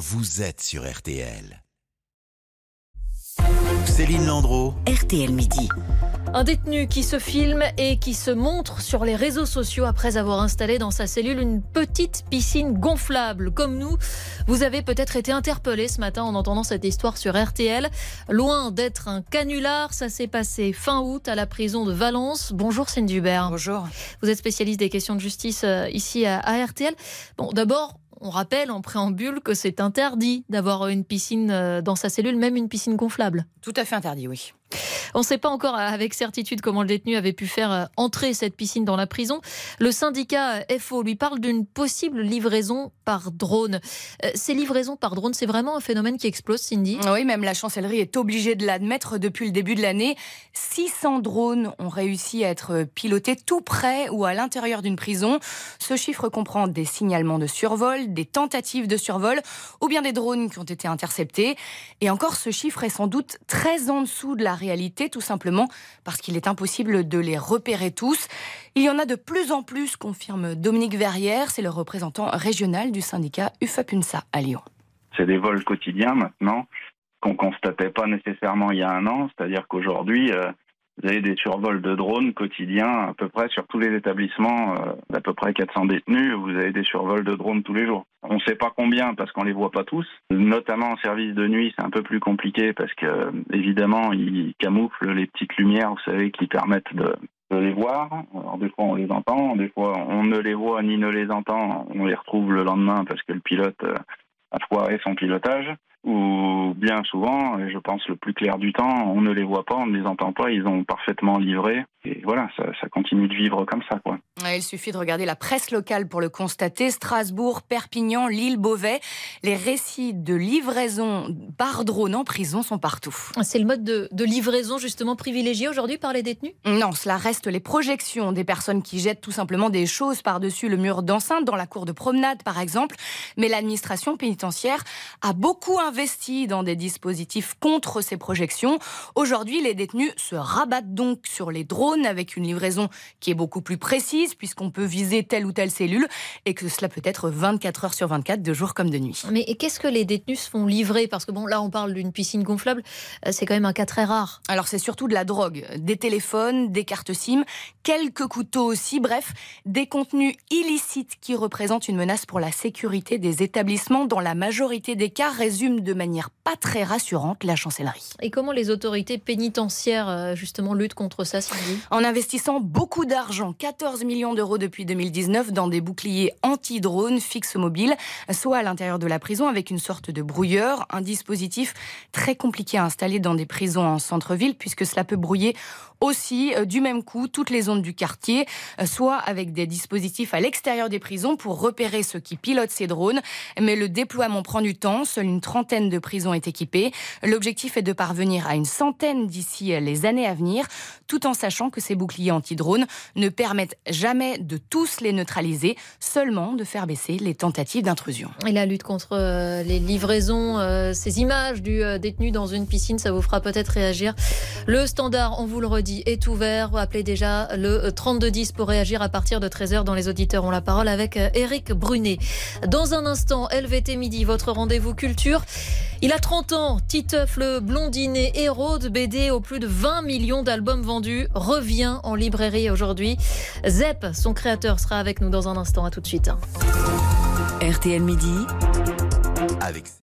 vous êtes sur RTL. Céline Landreau. RTL Midi. Un détenu qui se filme et qui se montre sur les réseaux sociaux après avoir installé dans sa cellule une petite piscine gonflable. Comme nous, vous avez peut-être été interpellé ce matin en entendant cette histoire sur RTL. Loin d'être un canular, ça s'est passé fin août à la prison de Valence. Bonjour Cindy Hubert. Bonjour. Vous êtes spécialiste des questions de justice euh, ici à RTL. Bon, d'abord, on rappelle en préambule que c'est interdit d'avoir une piscine euh, dans sa cellule, même une piscine gonflable. Tout à fait interdit, oui. On ne sait pas encore avec certitude comment le détenu avait pu faire euh, entrer cette piscine dans la prison. Le syndicat euh, FO lui parle d'une possible livraison par drone. Euh, ces livraisons par drone, c'est vraiment un phénomène qui explose, Cindy? Oui, même la chancellerie est obligée de l'admettre depuis le début de l'année. 600 drones ont réussi à être pilotés tout près ou à l'intérieur d'une prison. Ce chiffre comprend des signalements de survol, des tentatives de survol ou bien des drones qui ont été interceptés. Et encore, ce chiffre est sans doute très en dessous de la réalité, tout simplement parce qu'il est impossible de les repérer tous. Il y en a de plus en plus, confirme Dominique Verrière, c'est le représentant régional du syndicat UFAPUNSA à Lyon. C'est des vols quotidiens maintenant qu'on constatait pas nécessairement il y a un an, c'est-à-dire qu'aujourd'hui, euh, vous avez des survols de drones quotidiens à peu près sur tous les établissements, euh, d'à peu près 400 détenus, vous avez des survols de drones tous les jours. On ne sait pas combien parce qu'on les voit pas tous, notamment en service de nuit, c'est un peu plus compliqué parce que évidemment, ils camouflent les petites lumières, vous savez, qui permettent de, de les voir. Alors des fois on les entend, des fois on ne les voit ni ne les entend, on les retrouve le lendemain parce que le pilote euh, a foiré son pilotage ou bien souvent, et je pense le plus clair du temps, on ne les voit pas, on ne les entend pas, ils ont parfaitement livré. Et voilà, ça, ça continue de vivre comme ça. Quoi. Il suffit de regarder la presse locale pour le constater. Strasbourg, Perpignan, Lille, Beauvais. Les récits de livraison par drone en prison sont partout. C'est le mode de, de livraison justement privilégié aujourd'hui par les détenus? Non, cela reste les projections des personnes qui jettent tout simplement des choses par-dessus le mur d'enceinte, dans la cour de promenade par exemple. Mais l'administration pénitentiaire a beaucoup investi dans des dispositifs contre ces projections. Aujourd'hui, les détenus se rabattent donc sur les drones avec une livraison qui est beaucoup plus précise puisqu'on peut viser telle ou telle cellule et que cela peut être 24 heures sur 24, de jour comme de nuit. Mais qu'est-ce que les détenus se font livrer? Parce que bon, là, on parle d'une piscine gonflable, euh, c'est quand même un cas très rare. Alors c'est surtout de la drogue, des téléphones, des cartes SIM, quelques couteaux aussi, bref, des contenus illicites qui représentent une menace pour la sécurité des établissements dans la majorité des cas résument de manière pas très rassurante la chancellerie. Et comment les autorités pénitentiaires euh, justement luttent contre ça, Cindy En investissant beaucoup d'argent, 14 millions d'euros depuis 2019 dans des boucliers anti-drones fixes mobiles, soit à l'intérieur de la prison avec une sorte de brouilleur, un dispositif très compliqué à installer dans des prisons en centre-ville puisque cela peut brouiller aussi euh, du même coup toutes les zones du quartier, euh, soit avec des dispositifs à l'extérieur des prisons pour repérer ceux qui pilotent ces drones. Mais le déploiement prend du temps, seule une trentaine de prisons est équipée. L'objectif est de parvenir à une centaine d'ici les années à venir, tout en sachant que ces boucliers anti-drones ne permettent jamais de tous les neutraliser, seulement de faire baisser les tentatives d'intrusion. Et la lutte contre euh, les livraisons, euh, ces images du euh, détenu dans une piscine, ça vous fera peut-être réagir. Le standard, on vous le redit, est ouvert. Appelez déjà le 3210 pour réagir à partir de 13h dans les auditeurs ont la parole avec Eric Brunet. Dans un instant, LVT Midi, votre rendez-vous culture. Il a 30 ans, Titeuf le blondinet héros de BD aux plus de 20 millions d'albums vendus revient en librairie aujourd'hui. Zep, son créateur, sera avec nous dans un instant. À tout de suite. RTL Midi. Avec